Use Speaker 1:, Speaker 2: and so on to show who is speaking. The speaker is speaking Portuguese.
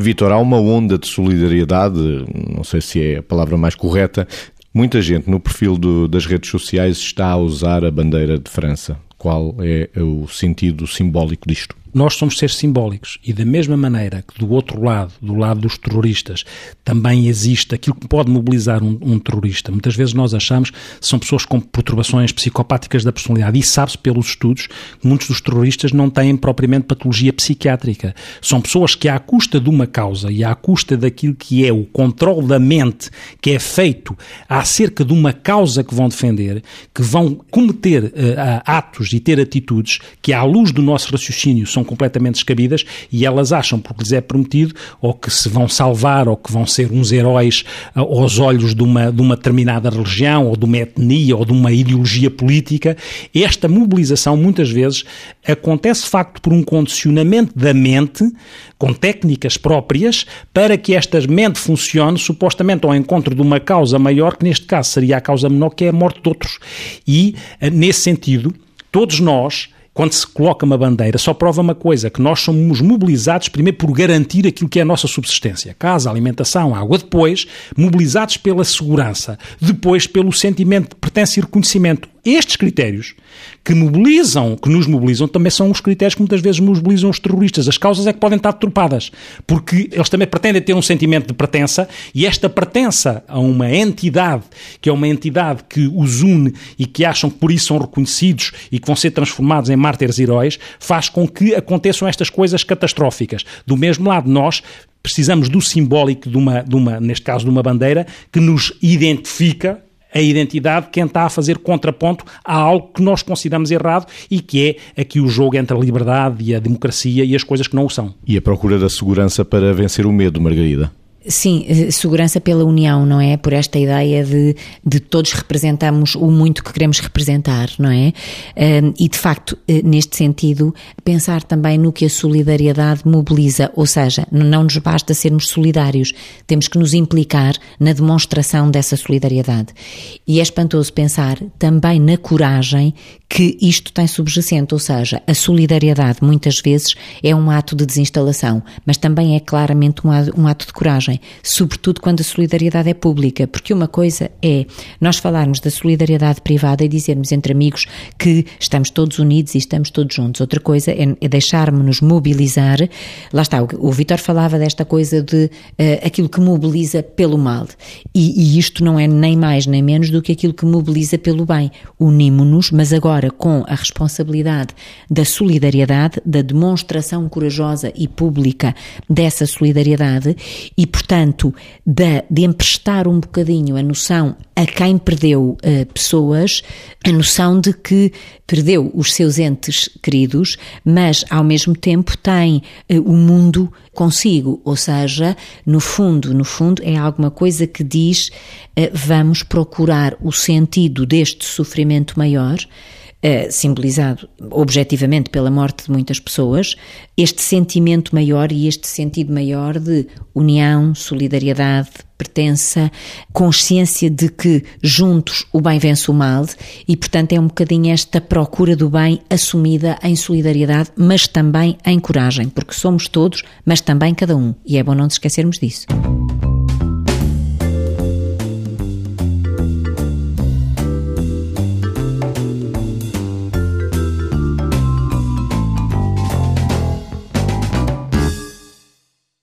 Speaker 1: Vitor, há uma onda de solidariedade, não sei se é a palavra mais correta. Muita gente no perfil do, das redes sociais está a usar a bandeira de França. Qual é o sentido simbólico disto?
Speaker 2: Nós somos seres simbólicos e da mesma maneira que do outro lado, do lado dos terroristas, também existe aquilo que pode mobilizar um, um terrorista. Muitas vezes nós achamos que são pessoas com perturbações psicopáticas da personalidade e sabe-se pelos estudos que muitos dos terroristas não têm propriamente patologia psiquiátrica. São pessoas que à custa de uma causa e à custa daquilo que é o controle da mente que é feito acerca de uma causa que vão defender, que vão cometer uh, atos e ter atitudes que à luz do nosso raciocínio são são completamente descabidas e elas acham, porque lhes é prometido, ou que se vão salvar, ou que vão ser uns heróis ah, aos olhos de uma, de uma determinada religião, ou de uma etnia, ou de uma ideologia política. Esta mobilização, muitas vezes, acontece de facto por um condicionamento da mente, com técnicas próprias, para que esta mente funcione supostamente ao encontro de uma causa maior, que neste caso seria a causa menor, que é a morte de outros. E, ah, nesse sentido, todos nós quando se coloca uma bandeira, só prova uma coisa, que nós somos mobilizados primeiro por garantir aquilo que é a nossa subsistência, casa, alimentação, água, depois mobilizados pela segurança, depois pelo sentimento de pertença e reconhecimento. Estes critérios que mobilizam, que nos mobilizam, também são os critérios que muitas vezes mobilizam os terroristas. As causas é que podem estar deturpadas, porque eles também pretendem ter um sentimento de pertença e esta pertença a uma entidade, que é uma entidade que os une e que acham que por isso são reconhecidos e que vão ser transformados em mártires heróis, faz com que aconteçam estas coisas catastróficas. Do mesmo lado, nós precisamos do simbólico de uma, de uma, neste caso de uma bandeira, que nos identifica a identidade quem está a fazer contraponto a algo que nós consideramos errado e que é aqui o jogo entre a liberdade e a democracia e as coisas que não o são.
Speaker 1: E a procura da segurança para vencer o medo, Margarida?
Speaker 3: Sim, eh, segurança pela união, não é? Por esta ideia de, de todos representamos o muito que queremos representar, não é? E de facto, eh, neste sentido, pensar também no que a solidariedade mobiliza, ou seja, não nos basta sermos solidários, temos que nos implicar na demonstração dessa solidariedade. E é espantoso pensar também na coragem que isto tem subjacente, ou seja, a solidariedade muitas vezes é um ato de desinstalação, mas também é claramente um ato de coragem, sobretudo quando a solidariedade é pública, porque uma coisa é nós falarmos da solidariedade privada e dizermos entre amigos que estamos todos unidos e estamos todos juntos. Outra coisa é, é deixarmos-nos mobilizar. Lá está, o, o Vitor falava desta coisa de uh, aquilo que mobiliza pelo mal. E, e isto não é nem mais nem menos do que aquilo que mobiliza pelo bem. Unimos-nos, mas agora com a responsabilidade da solidariedade, da demonstração corajosa e pública dessa solidariedade e, portanto, de, de emprestar um bocadinho a noção a quem perdeu uh, pessoas, a noção de que perdeu os seus entes queridos, mas ao mesmo tempo tem uh, o mundo consigo, ou seja, no fundo, no fundo é alguma coisa que diz uh, vamos procurar o sentido deste sofrimento maior uh, simbolizado objetivamente pela morte de muitas pessoas, este sentimento maior e este sentido maior de união, solidariedade, pertença, consciência de que juntos o bem vence o mal e, portanto, é um bocadinho esta procura do bem assumida em solidariedade, mas também em coragem, porque somos todos, mas também cada um, e é bom não nos esquecermos disso.